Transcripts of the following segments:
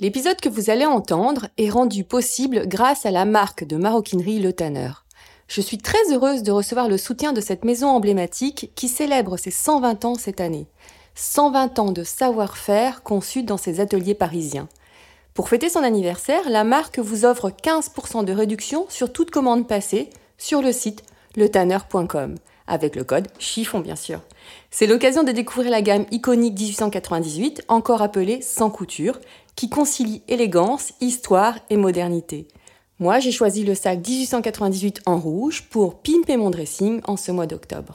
L'épisode que vous allez entendre est rendu possible grâce à la marque de maroquinerie Le Tanner. Je suis très heureuse de recevoir le soutien de cette maison emblématique qui célèbre ses 120 ans cette année. 120 ans de savoir-faire conçu dans ses ateliers parisiens. Pour fêter son anniversaire, la marque vous offre 15% de réduction sur toute commande passée sur le site letanner.com, avec le code chiffon bien sûr. C'est l'occasion de découvrir la gamme iconique 1898, encore appelée sans couture, qui concilie élégance, histoire et modernité. Moi, j'ai choisi le sac 1898 en rouge pour pimper mon dressing en ce mois d'octobre.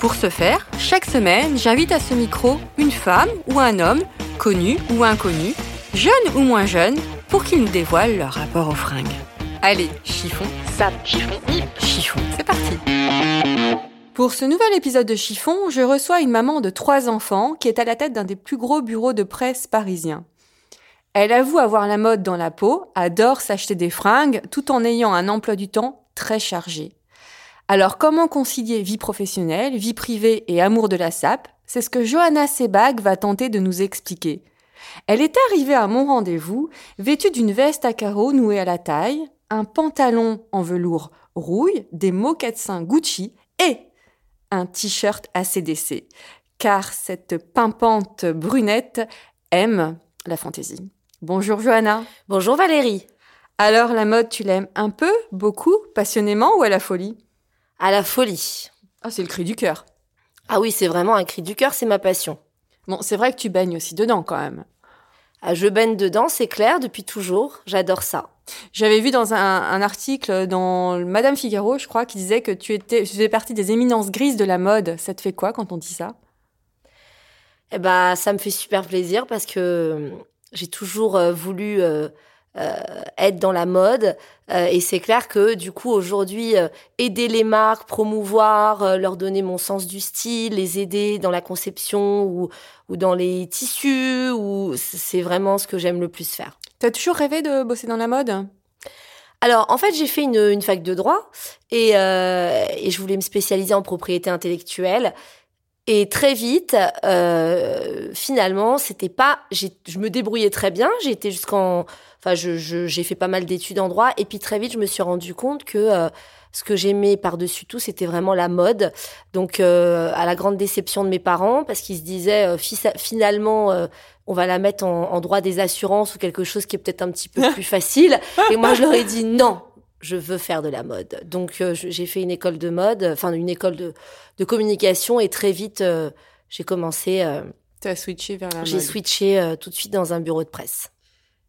Pour ce faire, chaque semaine, j'invite à ce micro une femme ou un homme, connu ou inconnu, jeune ou moins jeune, pour qu'ils nous dévoilent leur rapport aux fringues. Allez, chiffon, sap, chiffon, nip, chiffon, c'est parti Pour ce nouvel épisode de Chiffon, je reçois une maman de trois enfants qui est à la tête d'un des plus gros bureaux de presse parisiens. Elle avoue avoir la mode dans la peau, adore s'acheter des fringues, tout en ayant un emploi du temps très chargé. Alors comment concilier vie professionnelle, vie privée et amour de la sape? C'est ce que Johanna Sebag va tenter de nous expliquer. Elle est arrivée à mon rendez-vous, vêtue d'une veste à carreaux nouée à la taille, un pantalon en velours rouille, des mocassins Gucci et un t-shirt ACDC. Car cette pimpante brunette aime la fantaisie. Bonjour Johanna. Bonjour Valérie. Alors la mode, tu l'aimes un peu, beaucoup, passionnément ou à la folie? À la folie. Ah, c'est le cri du cœur. Ah oui, c'est vraiment un cri du cœur, c'est ma passion. Bon, c'est vrai que tu baignes aussi dedans quand même. Ah, je baigne dedans, c'est clair, depuis toujours. J'adore ça. J'avais vu dans un, article dans Madame Figaro, je crois, qui disait que tu étais, tu faisais partie des éminences grises de la mode. Ça te fait quoi quand on dit ça? Eh ben, ça me fait super plaisir parce que j'ai toujours euh, voulu euh, euh, être dans la mode. Euh, et c'est clair que du coup aujourd'hui, euh, aider les marques, promouvoir, leur donner mon sens du style, les aider dans la conception ou, ou dans les tissus, ou c'est vraiment ce que j'aime le plus faire. T'as toujours rêvé de bosser dans la mode? Alors, en fait, j'ai fait une, une, fac de droit et, euh, et, je voulais me spécialiser en propriété intellectuelle. Et très vite, euh, finalement, c'était pas. Je me débrouillais très bien. J'ai été jusqu'en Enfin, j'ai je, fait pas mal d'études en droit. Et puis très vite, je me suis rendu compte que euh, ce que j'aimais par-dessus tout, c'était vraiment la mode. Donc, euh, à la grande déception de mes parents, parce qu'ils se disaient, euh, finalement, on va la mettre en, en, droit des assurances ou quelque chose qui est peut-être un petit peu plus facile. Et moi, je leur ai dit non. Je veux faire de la mode. Donc, j'ai fait une école de mode, enfin, une école de, de communication. Et très vite, j'ai commencé... T'as switché vers la mode. J'ai switché tout de suite dans un bureau de presse.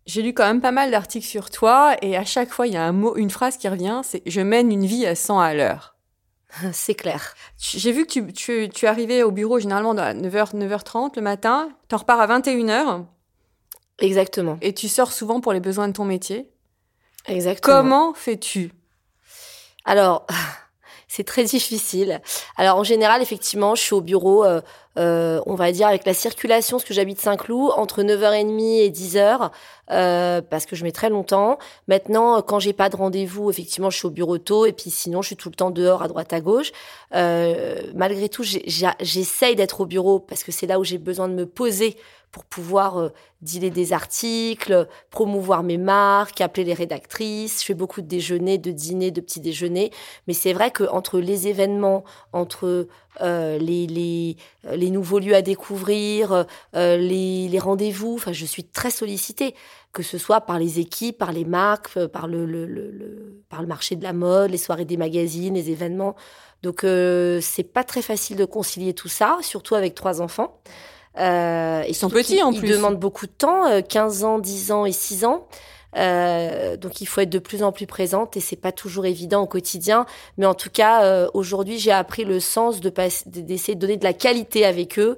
J'ai lu quand même pas mal d'articles sur toi et à chaque fois, il y a un mot, une phrase qui revient, c'est je mène une vie à 100 à l'heure. C'est clair. J'ai vu que tu, tu, tu arrivais au bureau généralement à 9h, 9h30 le matin, tu repars à 21h. Exactement. Et tu sors souvent pour les besoins de ton métier. Exactement. Comment fais-tu? Alors, c'est très difficile. Alors en général, effectivement, je suis au bureau, euh, euh, on va dire avec la circulation, parce que j'habite Saint-Cloud, entre 9h30 et 10h, euh, parce que je mets très longtemps. Maintenant, quand j'ai pas de rendez-vous, effectivement, je suis au bureau tôt, et puis sinon, je suis tout le temps dehors, à droite, à gauche. malgré tout, j'essaye d'être au bureau, parce que c'est là où j'ai besoin de me poser pour pouvoir euh, dealer des articles, promouvoir mes marques, appeler les rédactrices. Je fais beaucoup de déjeuners, de dîners, de petits déjeuners. Mais c'est vrai que entre les événements, entre euh, les, les, les nouveaux lieux à découvrir, euh, les, les rendez-vous, enfin, je suis très sollicitée que ce soit par les équipes, par les marques, euh, par le, le, le, le par le marché de la mode, les soirées des magazines, les événements. Donc euh, c'est pas très facile de concilier tout ça, surtout avec trois enfants. Euh, ils sont petits en plus. Ils demandent beaucoup de temps, 15 euh, ans, 10 ans et 6 ans. Euh, donc il faut être de plus en plus présente et c'est pas toujours évident au quotidien. Mais en tout cas, euh, aujourd'hui, j'ai appris le sens de d'essayer de donner de la qualité avec eux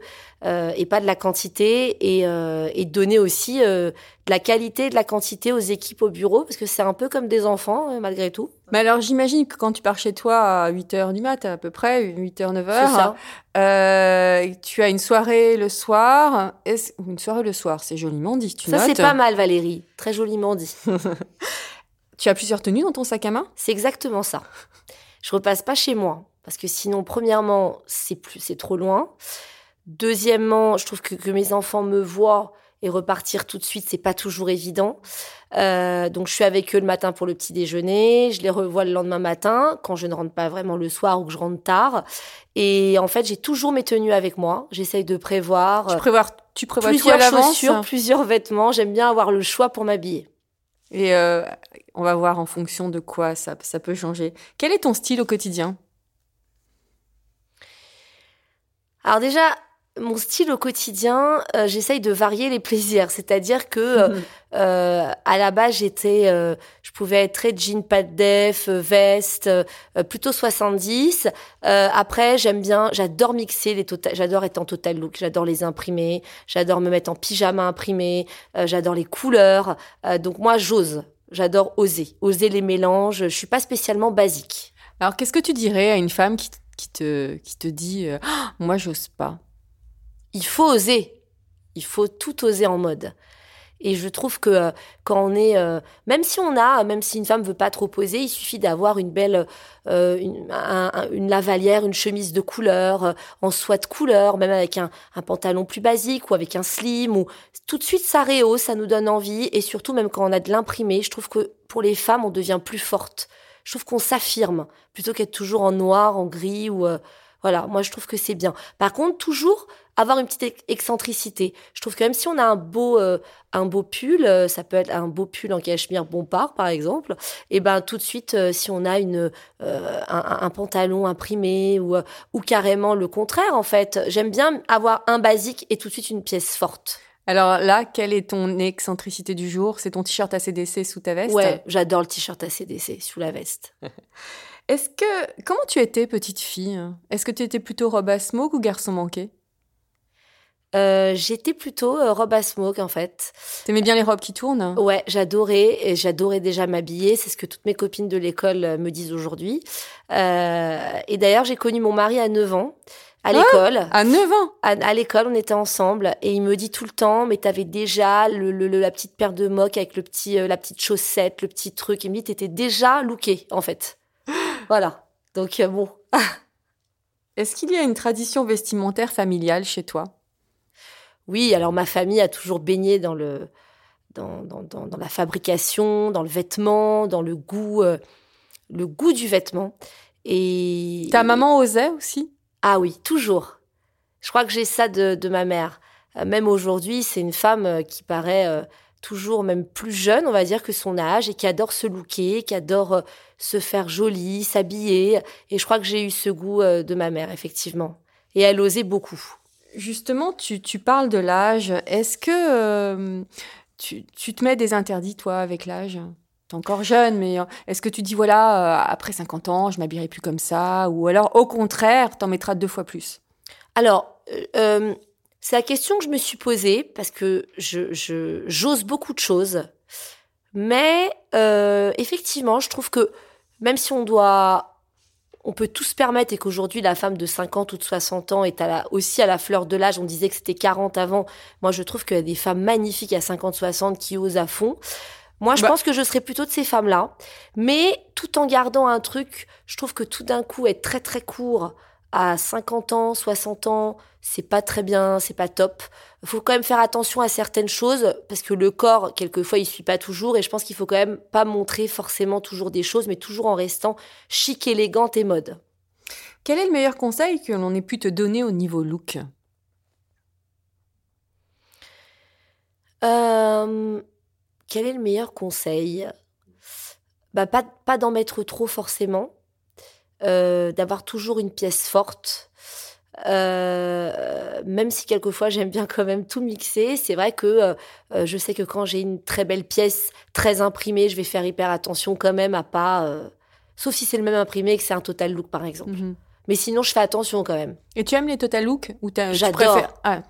et pas de la quantité et, euh, et donner aussi euh, de la qualité de la quantité aux équipes au bureau parce que c'est un peu comme des enfants malgré tout. Mais alors j'imagine que quand tu pars chez toi à 8h du mat à peu près, 8h, 9h, euh, tu as une soirée le soir. Une soirée le soir, c'est joliment dit. Tu Ça c'est pas mal Valérie, très joliment dit. tu as plusieurs tenues dans ton sac à main? C'est exactement ça. Je repasse pas chez moi parce que sinon premièrement c'est plus c'est trop loin. Deuxièmement, je trouve que, que mes enfants me voient et repartir tout de suite, c'est pas toujours évident. Euh, donc je suis avec eux le matin pour le petit déjeuner, je les revois le lendemain matin quand je ne rentre pas vraiment le soir ou que je rentre tard. Et en fait, j'ai toujours mes tenues avec moi. J'essaye de prévoir. Tu prévois, tu prévois plusieurs tout à chaussures, plusieurs vêtements. J'aime bien avoir le choix pour m'habiller. Et euh, on va voir en fonction de quoi ça, ça peut changer. Quel est ton style au quotidien? Alors déjà, mon style au quotidien, euh, j'essaye de varier les plaisirs. C'est-à-dire que euh, euh, à la base, j'étais, euh, je pouvais être très jean, pas de def, veste, plutôt 70. après, j'aime bien, j'adore mixer les total, j'adore être en total look, j'adore les imprimer, j'adore me mettre en pyjama imprimé, j'adore les couleurs. donc moi, j'ose, j'adore oser, oser les mélanges. Je suis pas spécialement basique. Alors, qu'est-ce que tu dirais à une femme qui, qui te qui te dit, oh, moi, j'ose pas il faut oser. Il faut tout oser en mode. Et je trouve que euh, quand on est, euh, même si on a, même si une femme veut pas trop poser, il suffit d'avoir une belle, euh, une, un, une, lavalière, une chemise de couleur, en soie de couleur, même avec un, un, pantalon plus basique ou avec un slim, ou tout de suite ça rehausse, ça nous donne envie. Et surtout même quand on a de l'imprimé, je trouve que pour les femmes on devient plus forte. Je trouve qu'on s'affirme plutôt qu'être toujours en noir, en gris ou voilà. Moi je trouve que c'est bien. Par contre toujours avoir une petite excentricité. Je trouve que même si on a un beau euh, un beau pull, euh, ça peut être un beau pull en cachemire Bompard par exemple, et ben tout de suite euh, si on a une un, un, pantalon imprimé ou ou carrément le contraire en fait, j'aime bien avoir un basique et tout de suite une pièce forte. Alors là, quelle est ton excentricité du jour? C'est ton t-shirt ACDC sous ta veste? Ouais, j'adore le t-shirt ACDC sous la veste. Est-ce que comment tu étais petite fille? Est-ce que tu étais plutôt robe à smoke ou garçon manqué? Euh, j'étais plutôt euh, robe à smoke en fait. T'aimais bien les robes qui tournent? Ouais, j'adorais et j'adorais déjà m'habiller. C'est ce que toutes mes copines de l'école euh, me disent aujourd'hui. Euh, et d'ailleurs, j'ai connu mon mari à 9 ans à Ah, l'école. à 9 ans? À, à l'école, on était ensemble et il me dit tout le temps, mais t'avais déjà le, le, le- la petite paire de moques avec le petit, la petite chaussette, le petit truc. Il me dit, t'étais déjà looké en fait. voilà. Donc bon. Est-ce qu'il y a une tradition vestimentaire familiale chez toi? Oui, alors ma famille a toujours baigné dans le dans, dans, dans, dans la fabrication, dans le vêtement, dans le goût, euh, le goût du vêtement. Et Ta maman osait aussi? Ah oui, toujours. Je crois que j'ai ça de, de ma mère. Euh, même aujourd'hui, c'est une femme euh, qui paraît euh, toujours même plus jeune, on va dire, que son âge et qui adore se looker, qui adore euh, se faire jolie, s'habiller. Et je crois que j'ai eu ce goût de ma mère, effectivement. Et elle osait beaucoup. Justement, tu, tu parles de l'âge. Est-ce que euh, tu, tu te mets des interdits, toi, avec l'âge? T'es encore jeune, mais euh, est-ce que tu dis, voilà, euh, après 50 ans, je m'habillerai plus comme ça? Ou alors, au contraire, t'en mettras deux fois plus? Alors, c'est la question que je me suis posée parce que je j'ose beaucoup de choses, mais effectivement, je trouve que même si on doit, on peut tout se permettre et qu'aujourd'hui la femme de 50 ou de 60 ans est à la, aussi à la fleur de l'âge. On disait que c'était 40 avant. Moi, je trouve qu'il y a des femmes magnifiques à 50-60 qui osent à fond. Moi, je Bah- pense que je serais plutôt de ces femmes-là, mais tout en gardant un truc. Je trouve que tout d'un coup, être très très court à 50 ans, 60 ans, c'est pas très bien, c'est pas top. Il faut quand même faire attention à certaines choses parce que le corps, quelquefois, il suit pas toujours et je pense qu'il faut quand même pas montrer forcément toujours des choses, mais toujours en restant chic, élégante et mode. Quel est le meilleur conseil que l'on ait pu te donner au niveau look? Euh, quel est le meilleur conseil? Bah, Pas, pas d'en mettre trop forcément, d'avoir toujours une pièce forte. Euh, même si quelquefois j'aime bien quand même tout mixer, c'est vrai que euh, je sais que quand j'ai une très belle pièce, très imprimée, je vais faire hyper attention quand même à pas... euh, sauf si c'est le même imprimé et que c'est un total look par exemple. Mhm. Mais sinon je fais attention quand même. Et tu aimes les total look ou t'as- tu J'adore. préfères- Ah,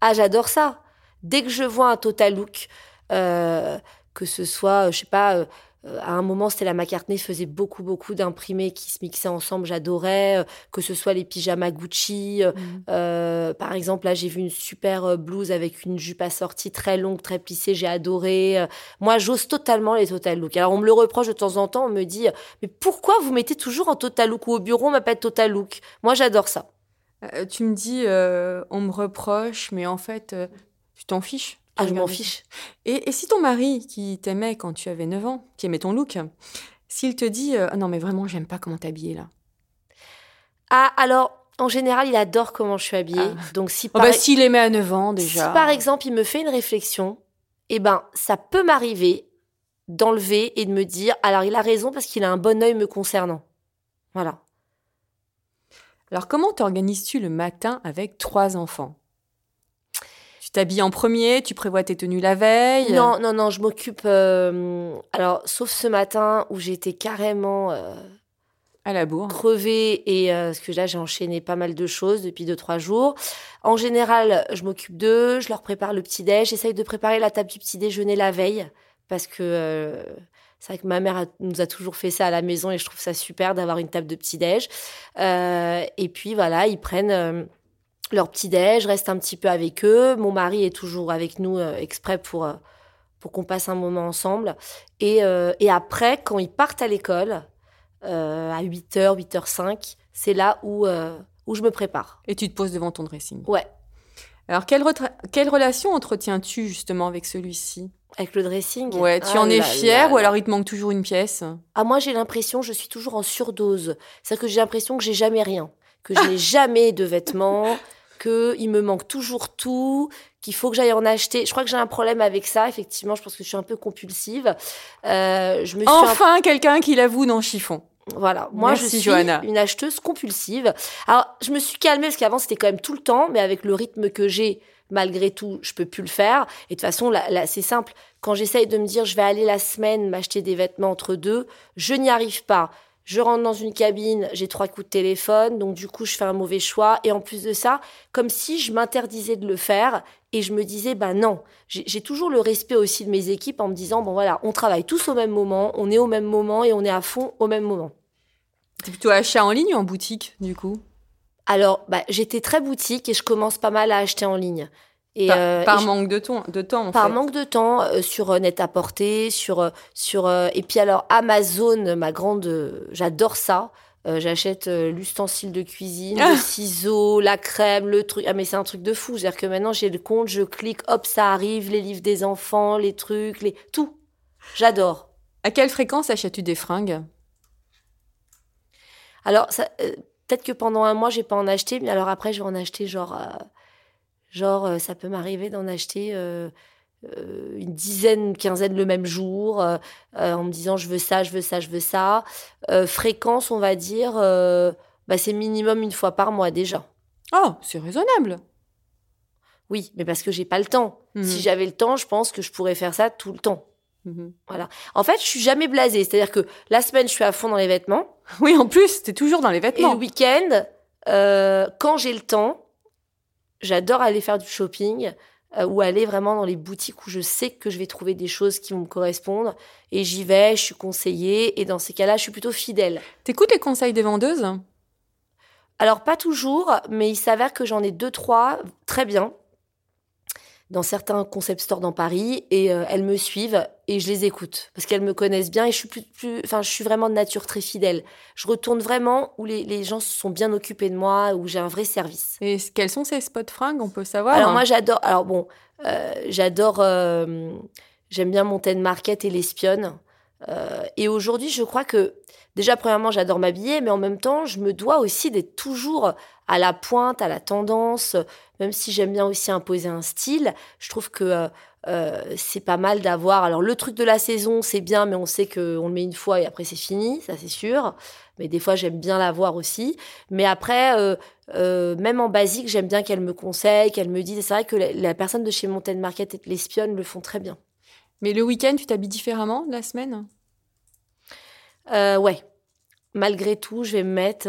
Ah, j'adore ça. Dès que je vois un total look, euh, que ce soit, euh, je sais pas, euh, euh, à un moment, c'était la McCartney faisait beaucoup, beaucoup d'imprimés qui se mixaient ensemble, j'adorais. euh, que ce soit les pyjamas Gucci. euh, Mhm. euh, par exemple, là, j'ai vu une super euh, blouse avec une jupe assortie très longue, très plissée, j'ai adoré. Euh, moi, j'ose totalement les total look. Alors, on me le reproche de temps en temps, on me dit, euh, mais pourquoi vous mettez toujours en total look ou au bureau, on m'appelle total look? Moi, j'adore ça. Euh, tu me dis, euh, on me reproche, mais en fait, euh, tu t'en fiches? Ah, je m'en fiche. Et, et si ton mari, qui t'aimait quand tu avais 9 ans, qui aimait ton look, s'il te dit euh, Ah non, mais vraiment, j'aime pas comment t'habiller là. Ah, alors, en général, il adore comment je suis habillée. Ah. Donc, si Oh, par, bah, s'il aimait à 9 ans déjà. si par exemple, il me fait une réflexion, eh ben, ça peut m'arriver d'enlever et de me dire, alors il a raison parce qu'il a un bon œil me concernant. Voilà. Alors, comment t'organises-tu le matin avec trois enfants? Tu t'habilles en premier, tu prévois tes tenues la veille Non, non, non, je m'occupe. euh, alors, sauf ce matin où j'étais carrément euh, À la bourre. crevée et euh, parce que là, j'ai enchaîné pas mal de choses depuis deux trois jours. En général, je m'occupe d'eux, je leur prépare le petit déj, j'essaye de préparer la table du petit déjeuner la veille parce que euh, c'est vrai que ma mère a- nous a toujours fait ça à la maison et je trouve ça super d'avoir une table de petit déj. Euh, et puis voilà, ils prennent euh, leur petit déj, je reste un petit peu avec eux. Mon mari est toujours avec nous euh, exprès pour euh, pour qu'on passe un moment ensemble. Et, euh, et après, quand ils partent à l'école, à 8h, 8h05, c'est là où, où je me prépare. Et tu te poses devant ton dressing. Ouais, Alors, quelle, quelle relation entretiens-tu justement avec celui-ci? Avec le dressing? Ouais, tu Ah en es là fier là ou alors il te manque toujours une pièce? Ah, moi, j'ai l'impression, je suis toujours en surdose. C'est-à-dire que j'ai l'impression que j'ai jamais rien, que je n'ai jamais de vêtements, qu'il me manque toujours tout, qu'il faut que j'aille en acheter. Je crois que j'ai un problème avec ça, effectivement. Je pense que je suis un peu compulsive. Euh, je me suis un Enfin, quelqu'un qui l'avoue dans Chiffon. Voilà, moi Merci, je suis Johanna. une acheteuse compulsive. Alors, je me suis calmée parce qu'avant c'était quand même tout le temps, mais avec le rythme que j'ai, malgré tout, je peux plus le faire. Et de toute façon, là, là, c'est simple. Quand j'essaye de me dire je vais aller la semaine m'acheter des vêtements entre deux, je n'y arrive pas. Je rentre dans une cabine, j'ai trois coups de téléphone, donc du coup je fais un mauvais choix. Et en plus de ça, comme si je m'interdisais de le faire et je me disais bah non. J'ai toujours le respect aussi de mes équipes en me disant bon voilà, on travaille tous au même moment, on est au même moment et on est à fond au même moment. C'est plutôt achat en ligne ou en boutique, du coup? Alors, bah, j'étais très boutique et je commence pas mal à acheter en ligne. Et, Par, euh, par et je- manque de, ton, de temps, en par fait. manque de temps euh, sur euh, net à porter, sur sur euh, et puis alors Amazon, ma grande, j'adore ça. Euh, J'achète euh, l'ustensile de cuisine, Ah. le ciseau, la crème, le truc. Ah mais c'est un truc de fou. C'est-à-dire que maintenant j'ai le compte, je clique, hop, ça arrive, les livres des enfants, les trucs, les tout. J'adore. À quelle fréquence achètes-tu des fringues? Alors, ça, euh, peut-être que pendant un mois, j'ai pas en acheté, mais alors après, je vais en acheter genre, euh, genre, euh, ça peut m'arriver d'en acheter euh, euh, une dizaine, une quinzaine le même jour, euh, euh, en me disant je veux ça, je veux ça, je veux ça. Euh, fréquence, on va dire, euh, bah, c'est minimum une fois par mois déjà. Oh, c'est raisonnable. Oui, mais parce que j'ai pas le temps. Mhm. Si j'avais le temps, je pense que je pourrais faire ça tout le temps. Mhm. En fait, je suis jamais blasée. C'est-à-dire que la semaine, je suis à fond dans les vêtements. Oui, en plus, t'es toujours dans les Et vêtements. le week-end, euh, quand j'ai le temps, j'adore aller faire du shopping euh, ou aller vraiment dans les boutiques où je sais que je vais trouver des choses qui vont me correspondre. Et j'y vais, je suis conseillée. Et dans ces cas-là, je suis plutôt fidèle. T'écoutes les conseils des vendeuses? Alors, pas toujours, mais il s'avère que j'en ai deux, trois très bien dans certains concept stores dans Paris et euh, elles me suivent et je les écoute parce qu'elles me connaissent bien et je suis plus, plus, enfin, je suis vraiment de nature très fidèle. Je retourne vraiment où les, les gens se sont bien occupés de moi, où j'ai un vrai service. Et quels sont ces spots fringues On peut savoir. Alors hein moi j'adore. Alors bon, euh, j'adore. euh, J'aime bien Mountain Market et l'espionne. Euh, et aujourd'hui, je crois que déjà premièrement, j'adore m'habiller, mais en même temps, je me dois aussi d'être toujours à la pointe, à la tendance. Même si j'aime bien aussi imposer un style, je trouve que euh, euh, c'est pas mal d'avoir. Alors le truc de la saison, c'est bien, mais on sait que on le met une fois et après c'est fini, ça c'est sûr. Mais des fois, j'aime bien l'avoir aussi. Mais après, euh, euh, même en basique, j'aime bien qu'elle me conseille, qu'elle me dise. C'est vrai que la, la personne de chez Mountain Market et l'espionne le font très bien. Mais le week-end, tu t'habilles différemment la semaine? Ouais. Malgré tout, je vais me mettre,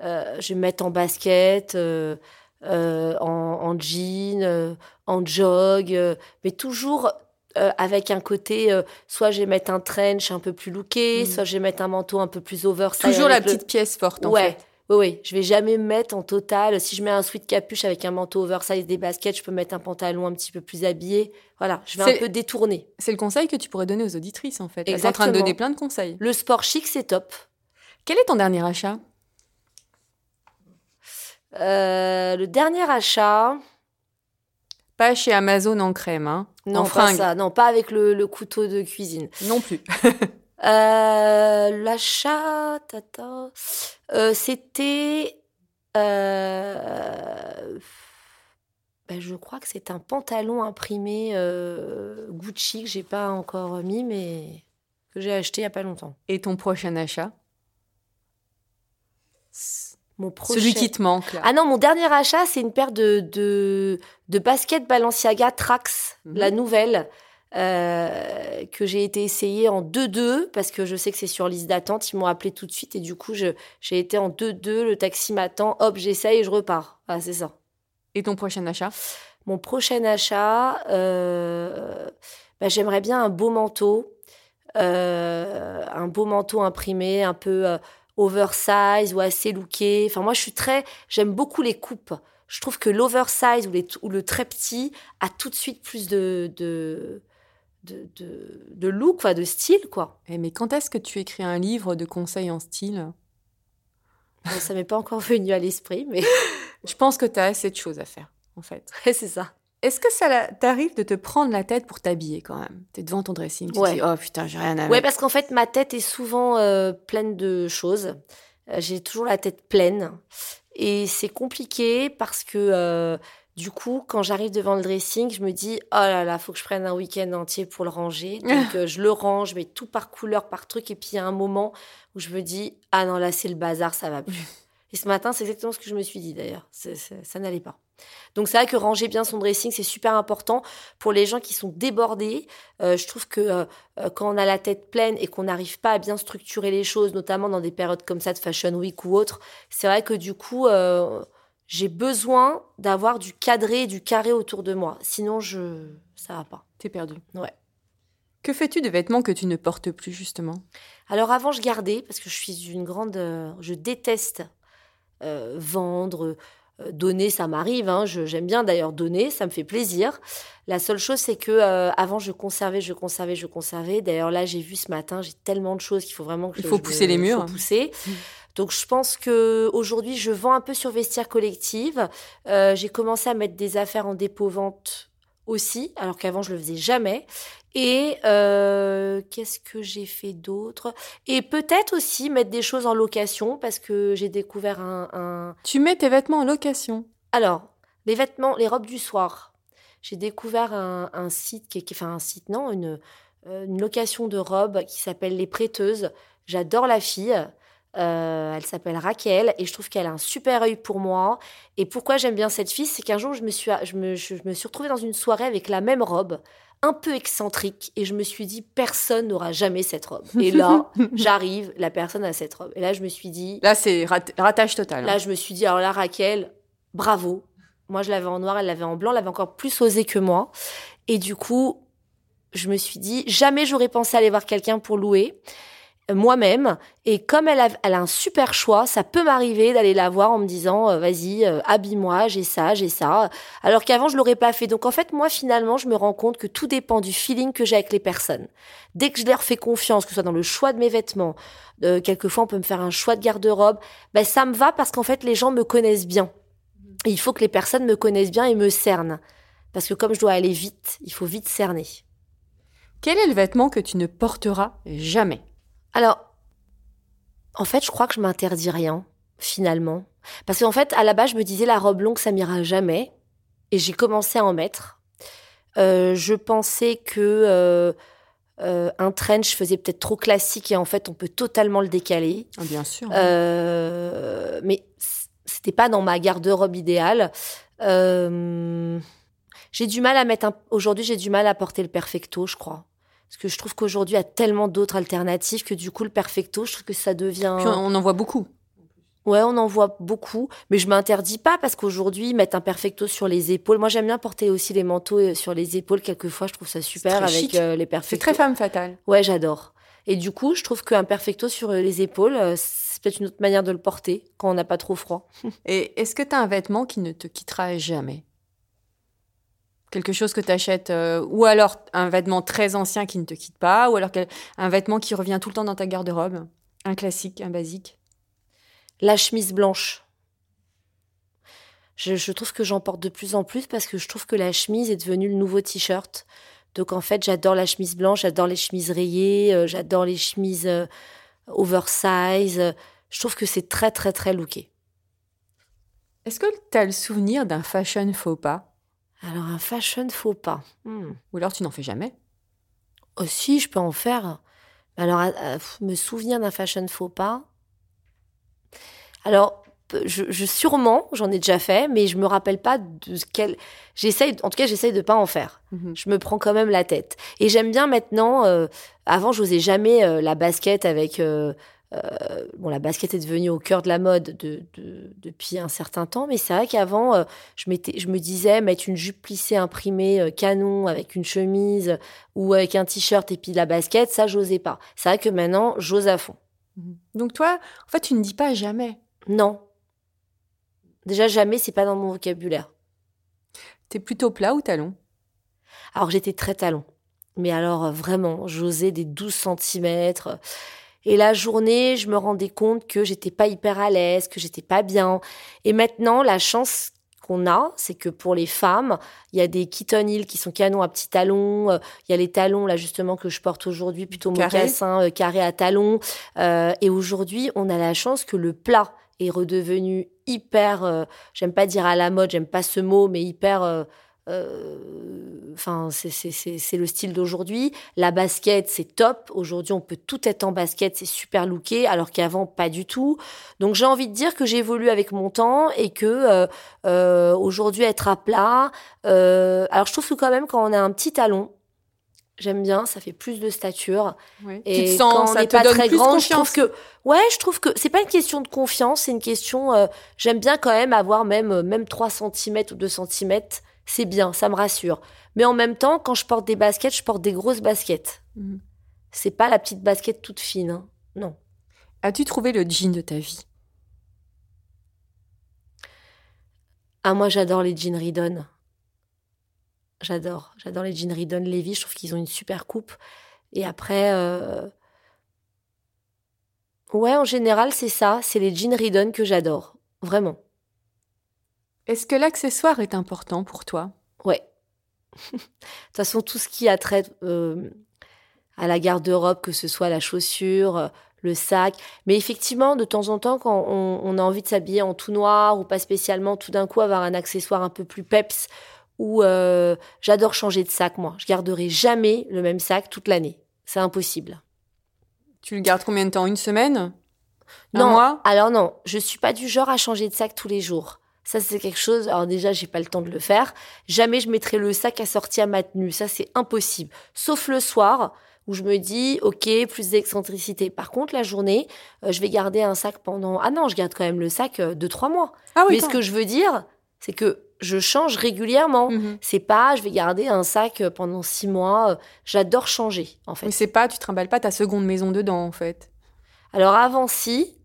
je vais me mettre en basket, euh, euh, en, en jean, euh, en jog, euh, mais toujours euh, avec un côté. euh, soit je vais mettre un trench un peu plus looké, Mm. soit je vais mettre un manteau un peu plus oversize. Toujours la le- petite pièce forte, en ouais. fait. Oui, oui, je vais jamais me mettre en total. Si je mets un sweat capuche avec un manteau oversize, des baskets, je peux mettre un pantalon un petit peu plus habillé. Voilà, je vais un peu détourner. C'est le conseil que tu pourrais donner aux auditrices, en fait. Elles sont en train de Exactement. donner plein de conseils. Le sport chic, c'est top. Quel est ton dernier achat? Euh, le dernier achat, Pas chez Amazon en crème, hein non, En pas ça, non, pas avec le, le couteau de cuisine. Non plus. Euh, l'achat, tata, euh, c'était, euh, ben, je crois que c'est un pantalon imprimé Gucci que j'ai pas encore mis, mais que j'ai acheté il y a pas longtemps. Et ton prochain achat? Mon prochain... Celui qui te manque, là. Ah non, mon dernier achat, c'est une paire de, de, de baskets Balenciaga Trax, Mhm. la nouvelle, euh, que j'ai été essayer en 2-2, parce que je sais que c'est sur liste d'attente. Ils m'ont appelé tout de suite et du coup, j'ai été en 2-2, le taxi m'attend, hop, j'essaye et je repars. Ah, c'est ça. Et ton prochain achat? Mon prochain achat, euh, bah, j'aimerais bien un beau manteau, euh, un beau manteau imprimé, un peu oversize ou assez looké. Enfin, moi, je suis très, j'aime beaucoup les coupes. Je trouve que l'oversize ou, les- ou le très petit a tout de suite plus de de de, de, de look, quoi, de style, quoi. Eh, Mais quand est-ce que tu écris un livre de conseils en style? Ça m'est pas encore venu à l'esprit, mais Je pense que tu as assez de choses à faire, en fait. c'est ça. Est-ce que ça t'arrive de te prendre la tête pour t'habiller quand même? T'es devant ton dressing, tu Ouais. te dis oh putain j'ai rien à Ouais, parce qu'en fait, ma tête est souvent euh, pleine de choses. Euh, J'ai toujours la tête pleine. Et c'est compliqué parce que, euh, du coup, quand j'arrive devant le dressing, je me dis, oh là là, faut que je prenne un week-end entier pour le ranger. Donc, euh, je le range, mets tout par couleur, par truc. Et puis, il y a un moment où je me dis, ah non, là, c'est le bazar, ça va plus. Et ce matin, c'est exactement ce que je me suis dit d'ailleurs. Ça n'allait pas. Donc, c'est vrai que ranger bien son dressing, c'est super important pour les gens qui sont débordés. Euh, je trouve que euh, euh, quand on a la tête pleine et qu'on n'arrive pas à bien structurer les choses, notamment dans des périodes comme ça de Fashion Week ou autre, c'est vrai que du coup, euh, j'ai besoin d'avoir du cadré et du carré autour de moi. Sinon, je ça va pas. T'es perdu. Ouais. Que fais-tu de vêtements que tu ne portes plus justement? Alors avant, je gardais parce que je suis une grande, je déteste vendre. euh, Donner, ça m'arrive. Hein. Je- J'aime bien d'ailleurs donner, ça me fait plaisir. La seule chose, c'est que euh, avant, je conservais, je conservais, je conservais. D'ailleurs, là, j'ai vu ce matin, j'ai tellement de choses qu'il faut vraiment que Il faut je pousser les murs. faut pousser. Donc, je pense que aujourd'hui, je vends un peu sur vestiaire collective. Euh, j'ai commencé à mettre des affaires en dépôt-vente aussi, alors qu'avant, je le faisais jamais. Et euh, qu'est-ce que j'ai fait d'autre? Et peut-être aussi mettre des choses en location parce que j'ai découvert un, un... Tu mets tes vêtements en location. Alors, les vêtements, les robes du soir. J'ai découvert un, un site qui est, qui- enfin un site non, une, euh, une location de robes qui s'appelle Les Prêteuses. J'adore la fille. Euh, elle s'appelle Raquel et je trouve qu'elle a un super œil pour moi. Et pourquoi j'aime bien cette fille, c'est qu'un jour je me suis, je me, je me suis retrouvée dans une soirée avec la même robe, un peu excentrique, et je me suis dit personne n'aura jamais cette robe. Et là, j'arrive, la personne a cette robe. Et là, je me suis dit Là, c'est rat- ratage total. hein. Là, je me suis dit, alors là, Raquel, bravo. Moi, je l'avais en noir, elle l'avait en blanc, elle avait encore plus osé que moi. Et du coup, je me suis dit, jamais j'aurais pensé aller voir quelqu'un pour louer. Moi-même. Et comme elle a, elle a un super choix, ça peut m'arriver d'aller la voir en me disant euh, vas-y, euh, habille-moi, j'ai ça, j'ai ça. Alors qu'avant je l'aurais pas fait. Donc en fait moi finalement je me rends compte que tout dépend du feeling que j'ai avec les personnes. Dès que je leur fais confiance, que ce soit dans le choix de mes vêtements, euh, quelquefois on peut me faire un choix de garde-robe, ben ça me va parce qu'en fait les gens me connaissent bien. Et il faut que les personnes me connaissent bien et me cernent. Parce que comme je dois aller vite, il faut vite cerner. Quel est le vêtement que tu ne porteras jamais? Alors, en fait, je crois que je m'interdis rien, finalement. Parce qu'en fait, à la base, je me disais la robe longue, ça m'ira jamais. Et j'ai commencé à en mettre. Euh, je pensais que euh, euh, un trench faisait peut-être trop classique et en fait, on peut totalement le décaler. Ah, Bien sûr. Euh, mais c'était pas dans ma garde-robe idéale. J'ai du mal à mettre un... aujourd'hui j'ai du mal à porter le perfecto, je crois. Parce que je trouve qu'aujourd'hui il y a tellement d'autres alternatives que du coup le perfecto, je trouve que ça devient Puis on en voit beaucoup. Ouais, on en voit beaucoup, mais je m'interdis pas parce qu'aujourd'hui mettre un perfecto sur les épaules. Moi, j'aime bien porter aussi les manteaux euh, sur les épaules les je trouve ça super avec chic. euh, les perfectos. C'est très femme fatale. Ouais, j'adore. Et du coup, je trouve qu'un perfecto sur euh, les épaules, c'est peut-être une autre manière de le porter quand on n'a pas trop froid. Et est-ce que tu as un vêtement qui ne te quittera jamais? Quelque chose que tu achètes, ou alors un vêtement très ancien qui ne te quitte pas, ou alors un vêtement qui revient tout le temps dans ta garde-robe Un classique, un basique La chemise blanche. Je, je trouve que j'en porte de plus en plus parce que je trouve que la chemise est devenue le nouveau t-shirt. Donc en fait, j'adore la chemise blanche, j'adore les chemises rayées, euh, j'adore les chemises euh, oversize. Je trouve que c'est très très très looké. Est-ce que tu as le souvenir d'un fashion faux pas? Alors un fashion faux pas. Hmm. Ou alors tu n'en fais jamais Aussi, je peux en faire. Alors, à- à- me souvenir d'un fashion faux pas. Alors, je, je sûrement, j'en ai déjà fait, mais je me rappelle pas de ce quel. J'essaye, en tout cas, j'essaye de pas en faire. Mhm. Je me prends quand même la tête. Et j'aime bien maintenant. euh, avant, j'osais jamais euh, la basket avec. Euh, bon, la basket est devenue au cœur de la mode de, de- depuis un certain temps, mais c'est vrai qu'avant, euh, je, me disais mettre une jupe plissée imprimée euh, canon avec une chemise ou avec un t-shirt et puis la basket, ça, j'osais pas. C'est vrai que maintenant, j'ose à fond. Mhm. Donc toi, en fait, tu ne dis pas jamais. Non. Déjà, jamais, c'est pas dans mon vocabulaire. T'es plutôt plat ou talon? Alors j'étais très talon. Mais alors vraiment, j'osais des 12 cm. Et la journée, je me rendais compte que j'étais pas hyper à l'aise, que j'étais pas bien. Et maintenant, la chance qu'on a, c'est que pour les femmes, il y a des Kitten Hill qui sont canons à petits talons. euh, Il y a les talons, là, justement, que je porte aujourd'hui, plutôt Carré. mocassin, euh, carré à talons. Euh, et aujourd'hui, on a la chance que le plat est redevenu hyper, euh, j'aime pas dire à la mode, j'aime pas ce mot, mais hyper... euh, Enfin, c'est- le style d'aujourd'hui. La basket, c'est top. Aujourd'hui, on peut tout être en basket, c'est super looké, alors qu'avant, pas du tout. Donc, j'ai envie de dire que j'évolue avec mon temps et que euh, euh, aujourd'hui, être à plat. euh, alors, je trouve que quand même, quand on a un petit talon, j'aime bien, ça fait plus de stature. oui. Et Tu te quand sens, on ça n'est pas donne très grand, je confiance. trouve que ouais, je trouve que c'est pas une question de confiance, c'est une question. euh, J'aime bien quand même avoir même euh, même 3 cm ou 2 cm, c'est bien, ça me rassure. Mais en même temps, quand je porte des baskets, je porte des grosses baskets. Mhm. C'est pas la petite basket toute fine, hein. non. As-tu trouvé le jean de ta vie? Ah moi j'adore les jeans Ridon. J'adore, j'adore les jeans Ridon Levi, je trouve qu'ils ont une super coupe. Et après, euh... ouais, en général c'est ça, c'est les jeans Ridon que j'adore, vraiment. Est-ce que l'accessoire est important pour toi? Ouais. de toute façon, tout ce qui a trait euh, à la garde-robe, que ce soit la chaussure, euh, le sac. Mais effectivement, de temps en temps, quand on, on a envie de s'habiller en tout noir ou pas spécialement, tout d'un coup avoir un accessoire un peu plus peps. Ou euh, j'adore changer de sac, moi. Je garderai jamais le même sac toute l'année. C'est impossible. Tu le gardes combien de temps? Une semaine? Un non, mois? Alors non, je suis pas du genre à changer de sac tous les jours. Ça, c'est quelque chose. Alors déjà, j'ai pas le temps de le faire. Jamais je mettrai le sac assorti à ma tenue. Ça, c'est impossible. Sauf le soir où je me dis, ok, plus d'excentricité. Par contre, la journée, euh, je vais garder un sac pendant. Ah non, je garde quand même le sac euh, de trois mois. Ah Mais ce que je veux dire, c'est que je change régulièrement. Mhm. C'est pas, je vais garder un sac euh, pendant six mois. J'adore changer, en fait. Mais c'est pas, tu trimbales pas ta seconde maison dedans, en fait. Alors avant si,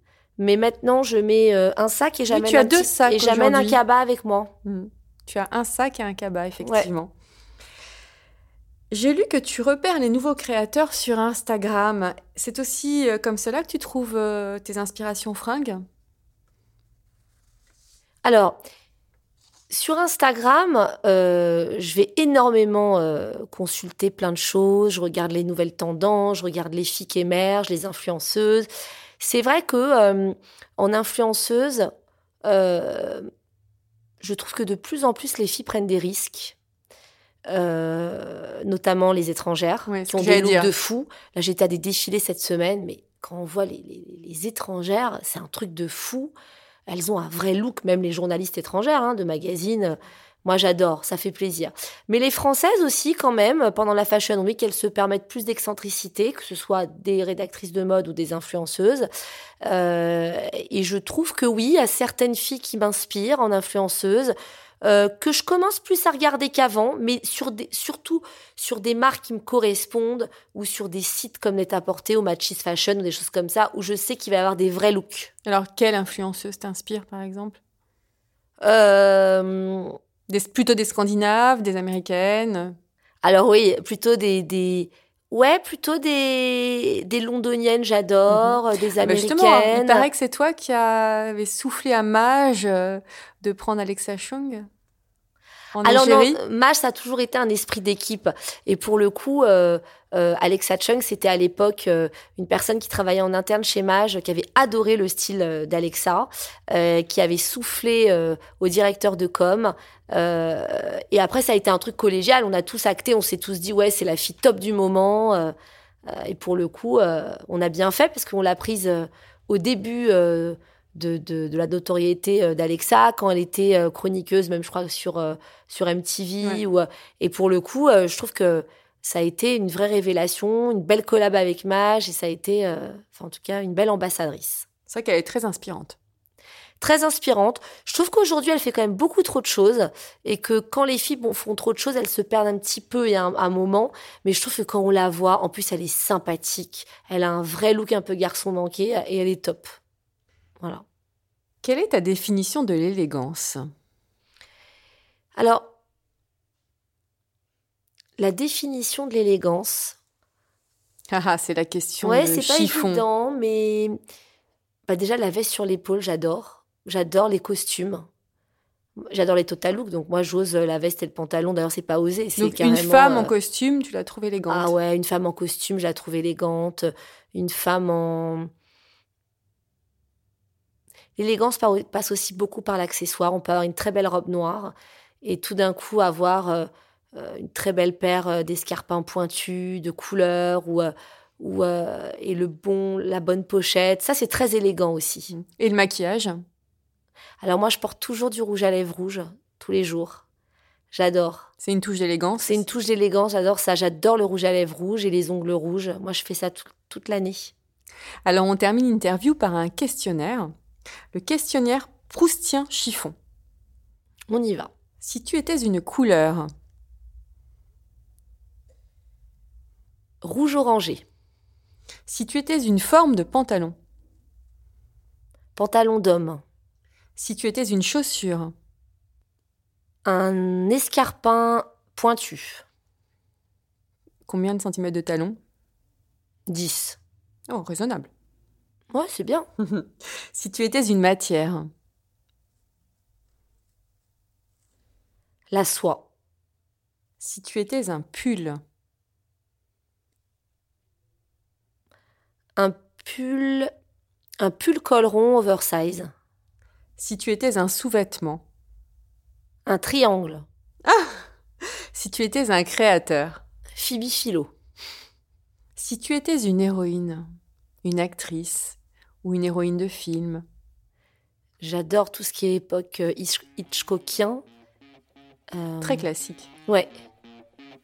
mais maintenant je mets euh, un sac et j'amène tu as un deux petit- sacs et j'amène un cabas avec moi. Hmm. Tu as un sac et un cabas, effectivement. J'ai lu que tu repères les nouveaux créateurs sur Instagram. C'est aussi euh, comme cela que tu trouves euh, tes inspirations fringues? Alors, sur Instagram, euh, je vais énormément euh, consulter plein de choses. Je regarde les nouvelles tendances, je regarde les filles qui émergent, les influenceuses. C'est vrai que euh, en influenceuse, euh, je trouve que de plus en plus les filles prennent des risques. Euh, notamment les étrangères Ouais, qui ont des looks de fou. Là, j'étais à des défilés cette semaine, mais quand on voit les, les- les étrangères, c'est un truc de fou. Elles ont un vrai look, même les journalistes étrangères hein, de magazines. Moi, j'adore, ça fait plaisir. Mais les Françaises aussi, quand même, pendant la Fashion Week, elles se permettent plus d'excentricité, que ce soit des rédactrices de mode ou des influenceuses. Euh, et je trouve que oui, il y a certaines filles qui m'inspirent en influenceuse, euh, que je commence plus à regarder qu'avant, mais sur des, surtout sur des marques qui me correspondent ou sur des sites comme Net-à-Porter ou Matches Fashion ou des choses comme ça, où je sais qu'il va y avoir des vrais looks. Alors, quelle influenceuse t'inspire, par exemple? Euh, des, Plutôt des Scandinaves, des Américaines Alors oui, plutôt des, des ouais, plutôt des des londoniennes, j'adore, des Ah bah américaines. Justement, il paraît que c'est toi qui avais soufflé à Mage euh, de prendre Alexa Chung en Alors non. Maj, ça a toujours été un esprit d'équipe. Et pour le coup, euh, euh, Alexa Chung, c'était à l'époque euh, une personne qui travaillait en interne chez Maj, qui avait adoré le style euh, d'Alexa, euh, qui avait soufflé euh, au directeur de com. Euh, et après, ça a été un truc collégial. On a tous acté, on s'est tous dit, ouais, c'est la fille top du moment. Et pour le coup, euh, on a bien fait parce qu'on l'a prise euh, au début. euh, de, de, de la notoriété d'Alexa quand elle était chroniqueuse même je crois sur euh, sur MTV Ouais. ou et pour le coup euh, je trouve que ça a été une vraie révélation une belle collab avec Mage et ça a été euh, enfin en tout cas une belle ambassadrice. C'est vrai qu'elle est très inspirante. très inspirante. Je trouve qu'aujourd'hui elle fait quand même beaucoup trop de choses et que quand les filles bon, font trop de choses elles se perdent un petit peu et un, un moment. Mais je trouve que quand on la voit en plus elle est sympathique. Elle a un vrai look un peu garçon manqué et elle est top. Voilà. Quelle est ta définition de l'élégance? Alors, la définition de l'élégance, Ah ah, c'est la question ouais, de c'est pas évident, mais bah déjà la veste sur l'épaule, j'adore. J'adore les costumes. J'adore les total look, donc moi j'ose la veste et le pantalon. D'ailleurs, c'est pas osé. Donc une femme euh, en costume, tu la trouves élégante. Ah ouais, une femme en costume, je la trouve élégante. Une femme en. L'élégance passe aussi beaucoup par l'accessoire. On peut avoir une très belle robe noire et tout d'un coup avoir euh, euh, une très belle paire euh, d'escarpins pointus, de couleurs ou, euh, ou euh, et le bon, la bonne pochette. Ça, c'est très élégant aussi. Et le maquillage? Alors moi, je porte toujours du rouge à lèvres rouge tous les jours. J'adore. C'est une touche d'élégance? C'est une touche d'élégance. J'adore ça. J'adore le rouge à lèvres rouge et les ongles rouges. Moi, je fais ça tout- toute l'année. Alors on termine l'interview par un questionnaire. Le questionnaire Proustien chiffon. On y va. Si tu étais une couleur, Rouge orangé. si tu étais une forme de pantalon, Pantalon d'homme. si tu étais une chaussure, Un escarpin pointu. combien de centimètres de talon? 10. Oh, raisonnable. Ouais, c'est bien. Si tu étais une matière, La soie. si tu étais un pull, Un pull. Un pull col rond oversize. si tu étais un sous-vêtement, Un triangle. si tu étais un créateur, Phoebe Philo. si tu étais une héroïne, une actrice ou une héroïne de film, J'adore tout ce qui est époque euh, Hitch- Hitchcockien. Euh, très classique. Ouais.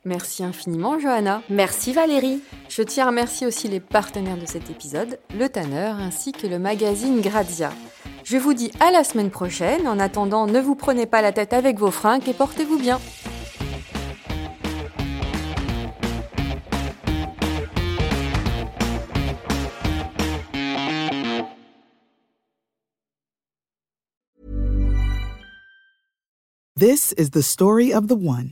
Merci infiniment, Johanna. Merci Valérie. Je tiens à remercier aussi les partenaires de cet épisode, le Tanner ainsi que le magazine Grazia. Je vous dis à la semaine prochaine. En attendant, ne vous prenez pas la tête avec vos fringues et portez-vous bien. This is the story of the one.